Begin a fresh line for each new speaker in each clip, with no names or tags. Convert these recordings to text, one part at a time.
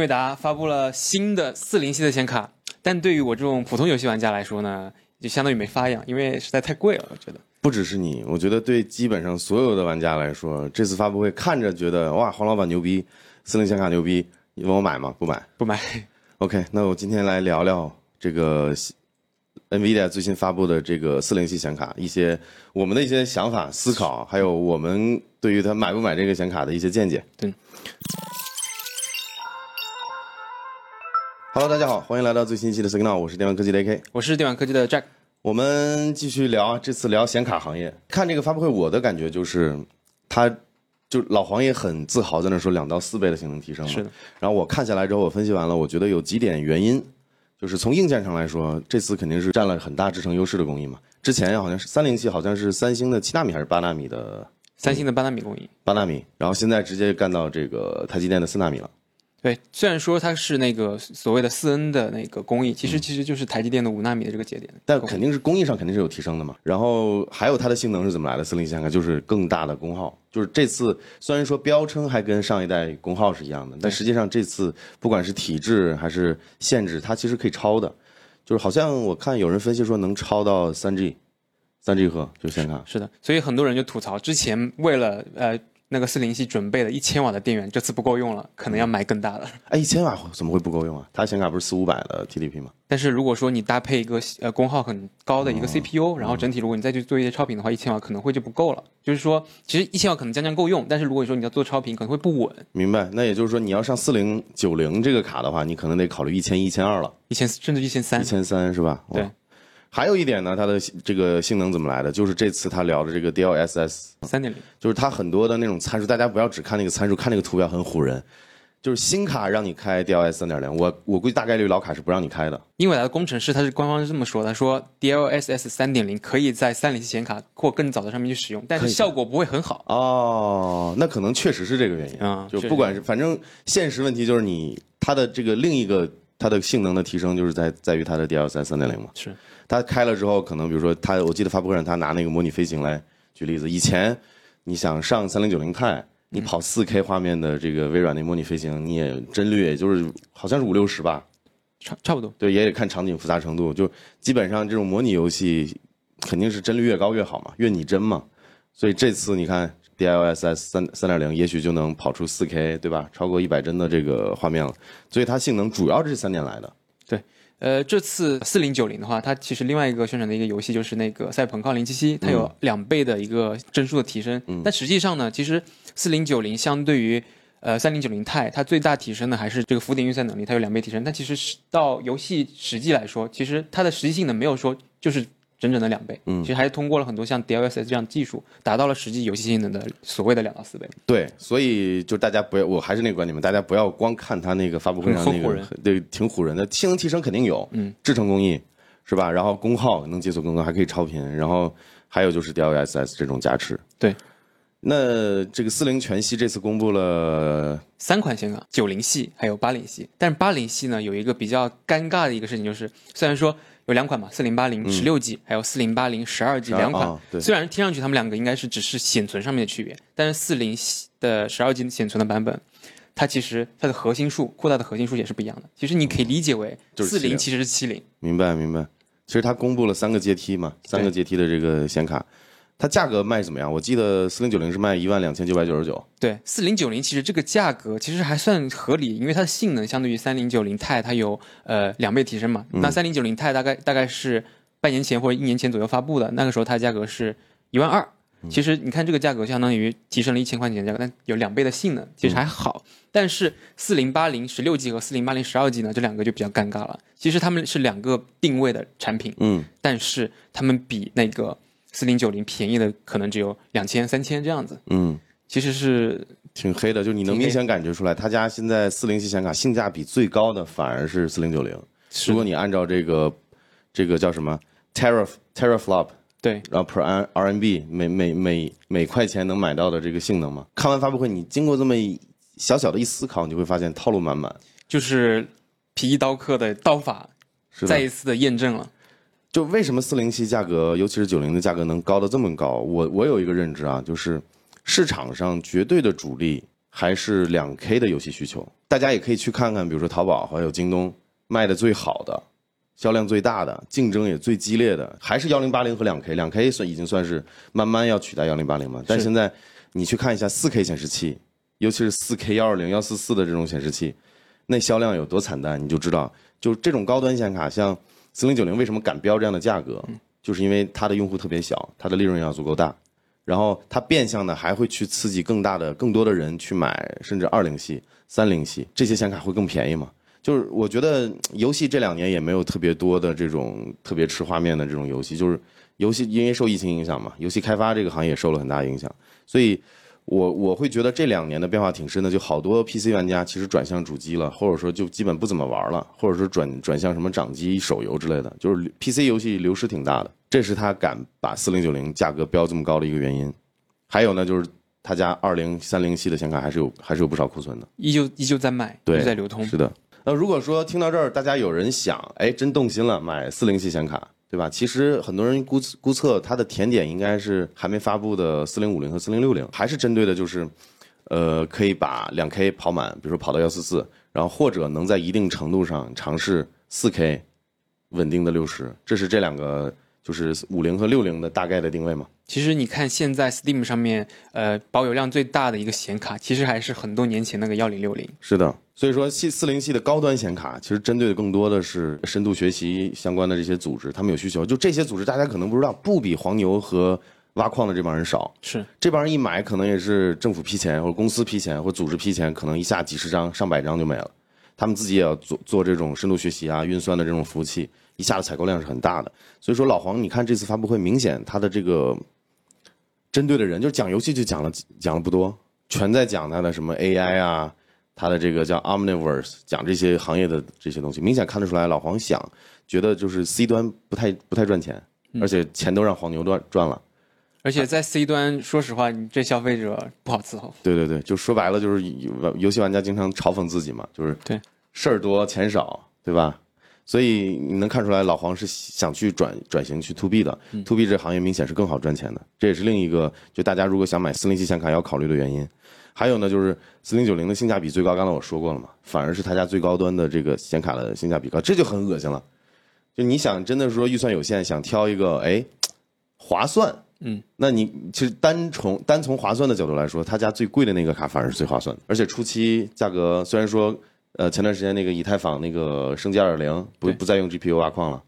惠达发布了新的四零系的显卡，但对于我这种普通游戏玩家来说呢，就相当于没发一样，因为实在太贵了，我觉得。
不只是你，我觉得对基本上所有的玩家来说，这次发布会看着觉得哇，黄老板牛逼，四零显卡牛逼，你问我买吗？不买。
不买。
OK，那我今天来聊聊这个 NVIDIA 最新发布的这个四零系显卡，一些我们的一些想法、思考，还有我们对于它买不买这个显卡的一些见解。
对。
Hello，大家好，欢迎来到最新一期的 Signal，我是电玩科技的 AK。
我是电玩科技的 Jack。
我们继续聊，这次聊显卡行业。看这个发布会，我的感觉就是，他就老黄也很自豪，在那说两到四倍的性能提升了。
是的。
然后我看下来之后，我分析完了，我觉得有几点原因，就是从硬件上来说，这次肯定是占了很大制程优势的工艺嘛。之前好像是三零七，好像是三星的七纳米还是八纳米的
三星的八纳米工艺，
八纳米，然后现在直接干到这个台积电的四纳米了。
对，虽然说它是那个所谓的四 N 的那个工艺，其实其实就是台积电的五纳米的这个节点，
但肯定是工艺上肯定是有提升的嘛。然后还有它的性能是怎么来的？四零显卡就是更大的功耗，就是这次虽然说标称还跟上一代功耗是一样的，但实际上这次不管是体制还是限制，它其实可以超的，就是好像我看有人分析说能超到三 G，三 G 赫就显卡。
是的，所以很多人就吐槽，之前为了呃。那个四零系准备了一千瓦的电源，这次不够用了，可能要买更大的。
哎，一千瓦怎么会不够用啊？它显卡不是四五百的 TDP 吗？
但是如果说你搭配一个呃功耗很高的一个 CPU，、然后整体如果你再去做一些超频的话，一千瓦可能会就不够了。就是说，其实一千瓦可能将将够用，但是如果说你要做超频，可能会不稳。
明白？那也就是说，你要上四零九零这个卡的话，你可能得考虑一千一、一千二了，
一千甚至一千三。
一千三是吧？
对。
还有一点呢，它的这个性能怎么来的？就是这次他聊的这个 DLSS
三点零，
就是它很多的那种参数，大家不要只看那个参数，看那个图标很唬人。就是新卡让你开 DLSS 三点零，我我估计大概率老卡是不让你开的。
英伟达的工程师他是官方是这么说的，说 DLSS 三点零可以在三零系显卡或更早的上面去使用，但是效果不会很好。
哦，那可能确实是这个原因
啊、
就不管是反正现实问题就是你它的这个另一个它的性能的提升就是在在于它的 DLSS 三点零嘛。
是。
它开了之后，可能比如说它，我记得发布会上他拿那个模拟飞行来举例子。以前你想上三零九零钛，你跑四 K 画面的这个微软那模拟飞行，你也帧率也就是好像是五六十吧，
差差不多。
对，也得看场景复杂程度。就基本上这种模拟游戏肯定是帧率越高越好嘛，越拟真嘛。所以这次你看 DLSS 三三点零，也许就能跑出四 K，对吧？超过一百帧的这个画面了。所以它性能主要是三年来的。
对。呃，这次四零九零的话，它其实另外一个宣传的一个游戏就是那个《赛博朋克二零七七》，它有两倍的一个帧数的提升。
嗯、
但实际上呢，其实四零九零相对于呃三零九零钛，它最大提升的还是这个浮点运算能力，它有两倍提升。但其实到游戏实际来说，其实它的实际性能没有说就是整整的两倍，
嗯，
其实还是通过了很多像 DLSS 这样技术，达到了实际游戏性能的所谓的两到四倍。
对，所以就大家不要，我还是那个观点嘛，大家不要光看它那个发布会上那个，对，挺唬人的。性能提升肯定有，
嗯，
制程工艺是吧？然后功耗能解锁更多，还可以超频，然后还有就是 DLSS 这种加持。
对，
那这个四零全系这次公布了
三款显卡，九零系还有八零系，但是八零系呢有一个比较尴尬的一个事情，就是虽然说。有两款嘛，四零八零十六 G，还有四零八零十二 G 两款。
哦、
虽然听上去它们两个应该是只是显存上面的区别，但是四零的十二 G 显存的版本，它其实它的核心数扩大的核心数也是不一样的。其实你可以理解为四零其实是七零。
明白明白。其实它公布了三个阶梯嘛，三个阶梯的这个显卡。它价格卖怎么样？我记得四零九零是卖一万两千九百九十九。
对，四零九零其实这个价格其实还算合理，因为它的性能相对于三零九零钛它有呃两倍提升嘛。
嗯、
那三零九零钛大概大概是半年前或者一年前左右发布的，那个时候它的价格是一万二。其实你看这个价格相当于提升了一千块钱价格，但有两倍的性能，其实还好。
嗯、
但是四零八零十六 G 和四零八零十二 G 呢，这两个就比较尴尬了。其实他们是两个定位的产品，
嗯，
但是他们比那个。四零九零便宜的可能只有两千三千这样子，
嗯，
其实是
挺黑的，就你能明显感觉出来，他家现在四零系显卡性价比最高的反而是四零九零。如果你按照这个这个叫什么 terra teraflop，
对，
然后 per RMB 每每每每块钱能买到的这个性能嘛，看完发布会，你经过这么小小的一思考，你就会发现套路满满，
就是皮衣刀客的刀法再一次的验证了。
就为什么四零七价格，尤其是九零的价格能高到这么高？我我有一个认知啊，就是市场上绝对的主力还是两 K 的游戏需求。大家也可以去看看，比如说淘宝还有京东卖的最好的、销量最大的、竞争也最激烈的，还是幺零八零和两 K。两 K 算已经算是慢慢要取代幺零八零嘛，但现在你去看一下四 K 显示器，尤其是四 K 幺二零、幺四四的这种显示器，那销量有多惨淡，你就知道，就这种高端显卡，像四零九零为什么敢标这样的价格，就是因为它的用户特别小，它的利润要足够大。然后它变相的还会去刺激更大的、更多的人去买，甚至二零系、三零系这些显卡会更便宜嘛？就是我觉得游戏这两年也没有特别多的这种特别吃画面的这种游戏，就是游戏因为受疫情影响嘛，游戏开发这个行业受了很大影响，所以我我会觉得这两年的变化挺深的，就好多 PC 玩家其实转向主机了，或者说就基本不怎么玩了，或者说转转向什么掌机、手游之类的，就是 PC 游戏流失挺大的。这是他敢把四零九零价格标这么高的一个原因，还有呢，就是他家二零三零系的显卡还是有还是有不少库存的，
依旧依旧在卖，
对，
在流通。
是的。那如果说听到这儿，大家有人想，哎，真动心了，买四零系显卡，对吧？其实很多人估估测它的甜点应该是还没发布的四零五零和四零六零，还是针对的就是，呃，可以把两 K 跑满，比如说跑到幺四四，然后或者能在一定程度上尝试四 K 稳定的六十，这是这两个。就是五零和六零的大概的定位吗。
其实你看现在 Steam 上面，呃，保有量最大的一个显卡，其实还是很多年前那个幺零六零。
是的，所以说系四零系的高端显卡，其实针对的更多的是深度学习相关的这些组织，他们有需求。就这些组织，大家可能不知道，不比黄牛和挖矿的这帮人少。
是，
这帮人一买，可能也是政府批钱，或者公司批钱，或者组织批钱，可能一下几十张、上百张就没了。他们自己也要做做这种深度学习啊、运算的这种服务器。一下的采购量是很大的，所以说老黄，你看这次发布会，明显他的这个针对的人，就是讲游戏就讲了讲了不多，全在讲他的什么 AI 啊，他的这个叫 Omniverse，讲这些行业的这些东西，明显看得出来，老黄想觉得就是 C 端不太不太赚钱，而且钱都让黄牛赚赚了，
而且在 C 端，说实话，你这消费者不好伺候。
对对对，就说白了就是游戏玩家经常嘲讽自己嘛，就是
对
事儿多钱少，对吧？所以你能看出来，老黄是想去转转型去 to B 的，to B 这行业明显是更好赚钱的，这也是另一个就大家如果想买四零七显卡要考虑的原因。还有呢，就是四零九零的性价比最高，刚才我说过了嘛，反而是他家最高端的这个显卡的性价比高，这就很恶心了。就你想真的说预算有限，想挑一个哎划算，
嗯，
那你其实单从单从划算的角度来说，他家最贵的那个卡反而是最划算的，而且初期价格虽然说。呃，前段时间那个以太坊那个升级二点零，不不再用 GPU 挖矿了，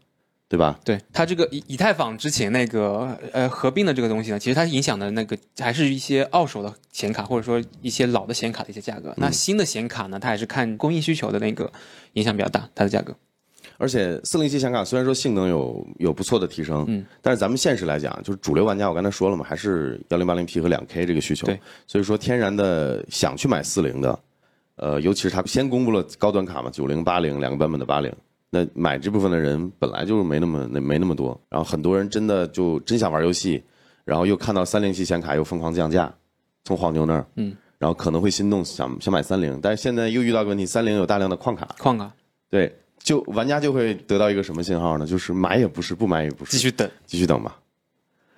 对吧？
对它这个以以太坊之前那个呃合并的这个东西呢，其实它影响的那个还是一些二手的显卡，或者说一些老的显卡的一些价格。那新的显卡呢，它还是看供应需求的那个影响比较大，它的价格。
而且四零七显卡虽然说性能有有不错的提升，
嗯，
但是咱们现实来讲，就是主流玩家，我刚才说了嘛，还是幺零八零 P 和两 K 这个需求。
对，
所以说天然的想去买四零的。呃，尤其是他先公布了高端卡嘛，九零八零两个版本的八零，那买这部分的人本来就没那么那没那么多，然后很多人真的就真想玩游戏，然后又看到三零系显卡又疯狂降价，从黄牛那儿，
嗯，
然后可能会心动想想买三零，但是现在又遇到个问题，三零有大量的矿卡，
矿卡，
对，就玩家就会得到一个什么信号呢？就是买也不是，不买也不是，
继续等，
继续等吧。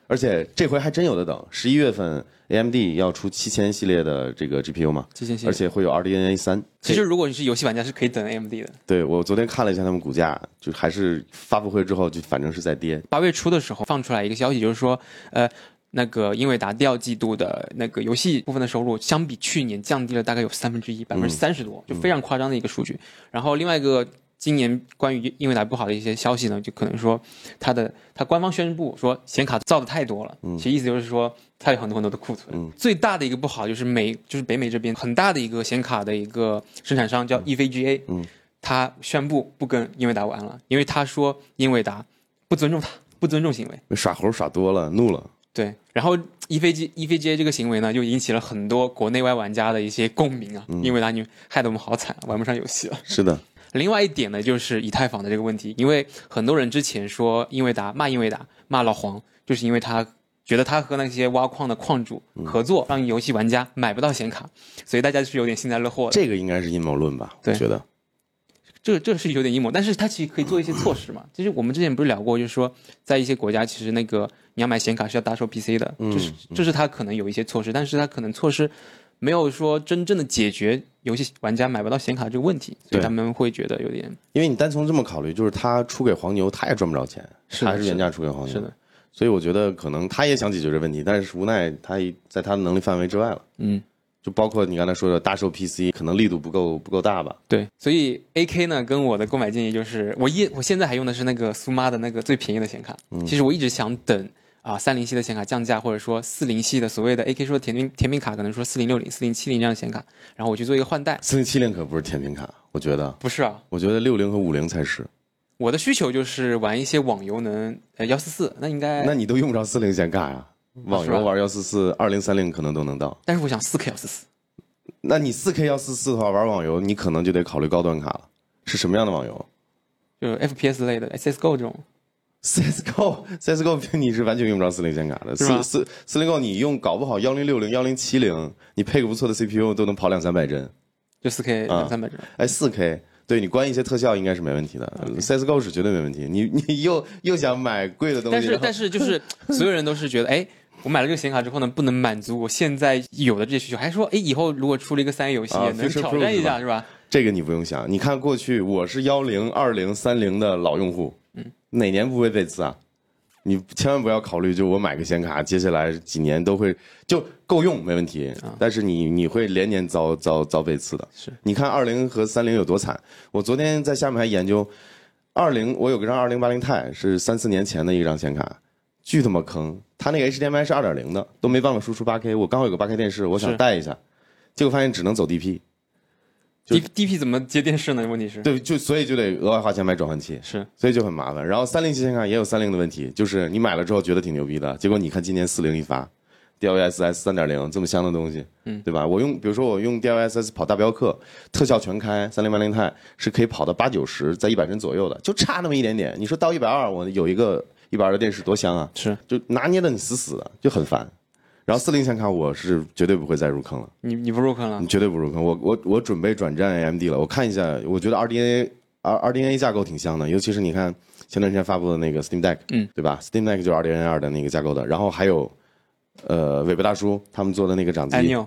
而且这回还真有的等，十一月份 AMD 要出七千系列的这个 GPU 嘛？
七千系列，
而且会有 RDNA 三。
其实如果你是游戏玩家，是可以等 AMD 的。
对我昨天看了一下他们股价，就还是发布会之后就反正是在跌。
八月初的时候放出来一个消息，就是说，呃，那个英伟达第二季度的那个游戏部分的收入，相比去年降低了大概有三分之一，百分之三十多，就非常夸张的一个数据。然后另外一个。今年关于英伟达不好的一些消息呢，就可能说它的它官方宣布说显卡造的太多了，其实意思就是说它有很多很多的库存。最大的一个不好就是美就是北美这边很大的一个显卡的一个生产商叫 EVGA，嗯他宣布不跟英伟达玩了，因为他说英伟达不尊重他，不尊重行为，
耍猴耍多了，怒了。
对，然后 EVG EVGA 这个行为呢，就引起了很多国内外玩家的一些共鸣啊，英伟达你害得我们好惨，玩不上游戏了。
是的。
另外一点呢，就是以太坊的这个问题，因为很多人之前说英伟达骂英伟达骂老黄，就是因为他觉得他和那些挖矿的矿主合作，让游戏玩家买不到显卡，所以大家是有点幸灾乐祸的。
这个应该是阴谋论吧？
我
觉得，
这这是有点阴谋，但是他其实可以做一些措施嘛。其实我们之前不是聊过，就是说在一些国家，其实那个你要买显卡是要搭售 PC 的，就是这是他可能有一些措施，但是他可能措施没有说真正的解决游戏玩家买不到显卡这个问题，所以他们会觉得有点
因为你单从这么考虑，就是他出给黄牛，他也赚不着钱，
是的
还是原价出给黄牛。
是的，
所以我觉得可能他也想解决这问题，但是无奈他在他的能力范围之外了。
嗯。
就包括你刚才说的大售 PC，可能力度不够不够大吧？
对，所以 A K 呢，跟我的购买建议就是，我一我现在还用的是那个苏妈的那个最便宜的显卡。嗯其实我一直想等啊三零系的显卡降价，或者说四零系的所谓的 A K 说甜品甜品卡，可能说四零六零、四零七零这样的显卡，然后我去做一个换代。
四零七零可不是甜品卡，我觉得，
不是啊，
我觉得六零和五零才是。
我的需求就是玩一些网游能呃幺四四，那应该，
那你都用不着四零显卡呀，网游玩幺四四、二零三零可能都能到。
但是我想四 K 幺四四。
那你四 K 幺四四的话，玩网游你可能就得考虑高端卡了。是什么样的网游
就 FPS 类的 CSGO 这种，
？CSGO CSGO 你是完全用不着四零显卡的。
是吗
四四四零 Go 你用搞不好幺零六零、幺零七零，你配个不错的 CPU 都能跑两三百帧。
就四 K
啊
两三百帧。
哎，四 K，对你关一些特效应该是没问题的。CSGO 是绝对没问题。你你又又想买贵的东西，
但是但是就是所有人都是觉得，哎，我买了这个显卡之后呢，不能满足我现在有的这些需求，还说，哎，以后如果出了一个三 A 游戏，
啊
也能挑战一下，
是
是吧？
这个你不用想，你看过去我是幺零、二零、三零的老用户，嗯，哪年不会被刺啊？你千万不要考虑，就我买个显卡，接下来几年都会就够用，没问题。但是你你会连年遭遭遭被刺的。
是，
你看二零和三零有多惨？我昨天在下面还研究，二零我有个张二零八零钛是三四年前的一张显卡，巨他妈坑！它那个 HDMI 是二点零的，都没办法输出八 K。我刚好有个八 K 电视，我想带一下，结果发现只能走 DP。就
D DP 怎么接电视呢？问题是，
对，就所以就得额外花钱买转换器，
是
所以就很麻烦。然后三零系显卡也有三零的问题，就是你买了之后觉得挺牛逼的，结果你看今年四零一发，DLSS 三点零这么香的东西，嗯，对吧？我用比如说我用 DLSS 跑大镖客，特效全开，三零八零钛是可以跑到八九十，在一百帧左右的，就差那么一点点。你说到一百二，我有一个一百二的电视多香啊，
是，
就拿捏的你死死的，就很烦。然后四零显卡我是绝对不会再入坑了。
你你不入坑了
你？绝对不入坑。我我我准备转战 AMD 了。我看一下，我觉得 RDNA R RDNA 架构挺像的，尤其是你看前段时间发布的那个 Steam Deck，
嗯，
对吧？Steam Deck 就是 RDNA 二的那个架构的。然后还有呃尾巴大叔他们做的那个掌机，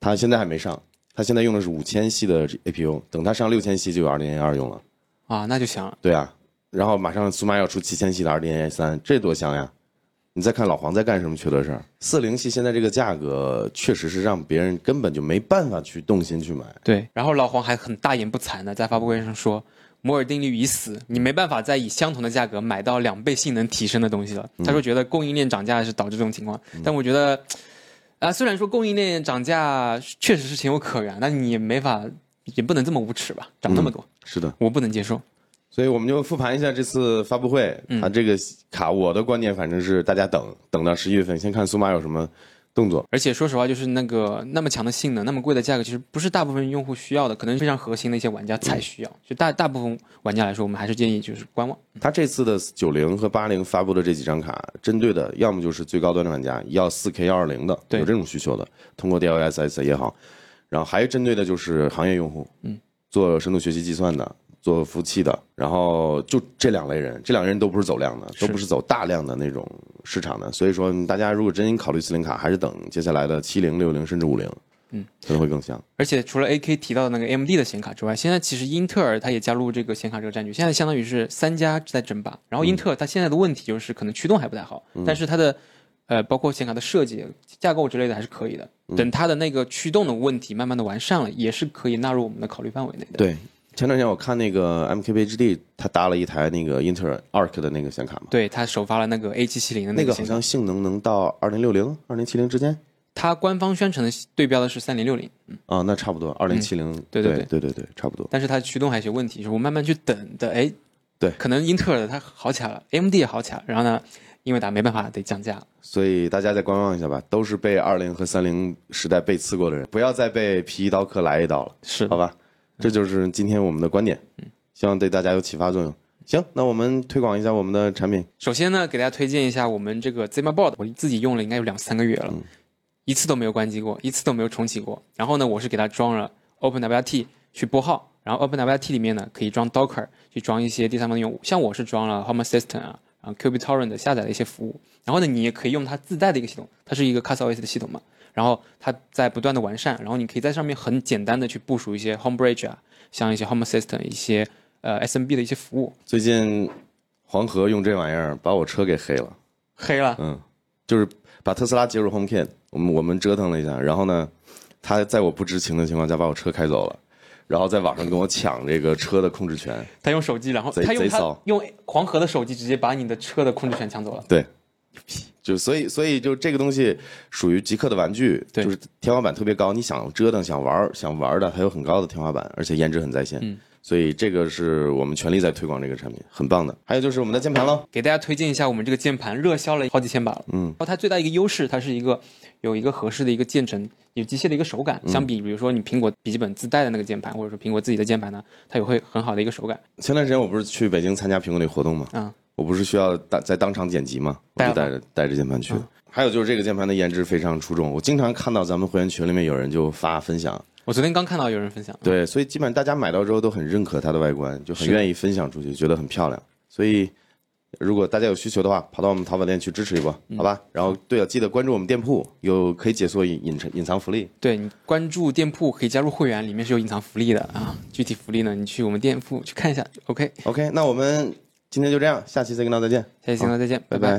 他现在还没上，他现在用的是五千系的 APU，等他上六千系就有 RDNA 二用了。
啊，那就行了。
对啊，然后马上苏妈要出七千系的 RDNA 三，这多香呀！你再看老黄在干什么缺德事儿？四零系现在这个价格，确实是让别人根本就没办法去动心去买。
对，然后老黄还很大言不惭的在发布会上说，摩尔定律已死，你没办法再以相同的价格买到两倍性能提升的东西了。他说觉得供应链涨价是导致这种情况，但我觉得，啊、虽然说供应链涨价确实是情有可原，但你也没法，也不能这么无耻吧，涨那么多，
是的，
我不能接受。
所以我们就复盘一下这次发布会，它这个卡，我的观点反正是大家等等到十一月份，先看苏马有什么动作。
而且说实话，就是那个那么强的性能，那么贵的价格，其实不是大部分用户需要的，可能非常核心的一些玩家才需要。就大大部分玩家来说，我们还是建议就是观望。
它这次的九零和八零发布的这几张卡，针对的要么就是最高端的玩家，要四 K 幺二零的，
对
有这种需求的，通过 DLSS 也好，然后还针对的就是行业用户，嗯，做深度学习计算的。做服务器的，然后就这两类人，这两类人都不是走量的，都不是走大量的那种市场的，所以说大家如果真考虑四零卡，还是等接下来的七零、六零甚至五零，嗯，可能会更香。
而且除了 AK 提到的那个 AMD 的显卡之外，现在其实英特尔它也加入这个显卡这个战局，现在相当于是三家在争霸。然后英特尔它现在的问题就是可能驱动还不太好，但是它的呃包括显卡的设计、架构之类的还是可以的。等它的那个驱动的问题慢慢的完善了，也是可以纳入我们的考虑范围内的。
对，前两天我看那个 MKBHD，他搭了一台那个英特尔 Arc 的那个显卡嘛，
对，他首发了那个 A 七七零的
那个那
个显卡，
像性能能到二零六零、二零七零之间。
它官方宣称的对标的是三零六零，
啊，那差不多二零七零，
对对
对。对对对，差不多。
但是它驱动还有些问题，就是我慢慢去等的，哎，
对。
可能英特尔的它好起来了，AMD 也好起来了，然后呢，英伟达没办法得降价了。
所以大家再观望一下吧，都是被二零和三零时代被刺过的人，不要再被皮一刀客来一刀了，
是。
好吧？这就是今天我们的观点，嗯希望对大家有启发作用。行，那我们推广一下我们的产品。
首先呢，给大家推荐一下我们这个 Zima Board，我自己用了应该有两三个月了，一次都没有关机过，一次都没有重启过。然后呢，我是给它装了 OpenWRT 去拨号，然后 OpenWRT 里面呢可以装 Docker，去装一些第三方的用户，像我是装了 Home Assistant 啊，然后 QBTorrent 下载的一些服务。然后呢，你也可以用它自带的一个系统，它是一个 CastOS 的系统嘛。然后它在不断的完善，然后你可以在上面很简单的去部署一些 Home Bridge 啊，像一些 Home Assistant 一些呃 SMB 的一些服务。
最近黄河用这玩意儿把我车给黑了，
黑了，
嗯，就是把特斯拉接入 HomeKit，我们我们折腾了一下，然后呢，他在我不知情的情况下把我车开走了，然后在网上跟我抢这个车的控制权，
他用手机，然后
贼
他用他
贼骚。
用黄河的手机直接把你的车的控制权抢走了。
对，就所以所以就这个东西属于极客的玩具，
对
就是天花板特别高，你想折腾、想玩、想玩的，它有很高的天花板，而且颜值很在线。
嗯
所以这个是我们全力在推广这个产品，很棒的。还有就是我们的键盘喽，
给大家推荐一下我们这个键盘，热销了好几千把了。
嗯
然后它最大一个优势，它是一个有一个合适的一个键程，有机械的一个手感。相比比如说你苹果笔记本自带的那个键盘，或者说苹果自己的键盘呢，它也会很好的一个手感。
前段时间我不是去北京参加苹果那活动吗？
啊、
我不是需要当在当场剪辑吗？我就带着带着键盘去。
嗯
还有就是这个键盘的颜值非常出众，我经常看到咱们会员群里面有人就发分享，
我昨天刚看到有人分享，
对，所以基本上大家买到之后都很认可它的外观，就很愿意分享出去，觉得很漂亮。所以如果大家有需求的话，跑到我们淘宝店去支持一波，
嗯
好吧？然后对了，记得关注我们店铺，有可以解锁隐隐藏隐藏福利。
对你关注店铺可以加入会员，里面是有隐藏福利的啊。具体福利呢，你去我们店铺去看一下。
OK，OK，那我们今天就这样，下期再跟大家再见，
下期节目再见，拜
拜拜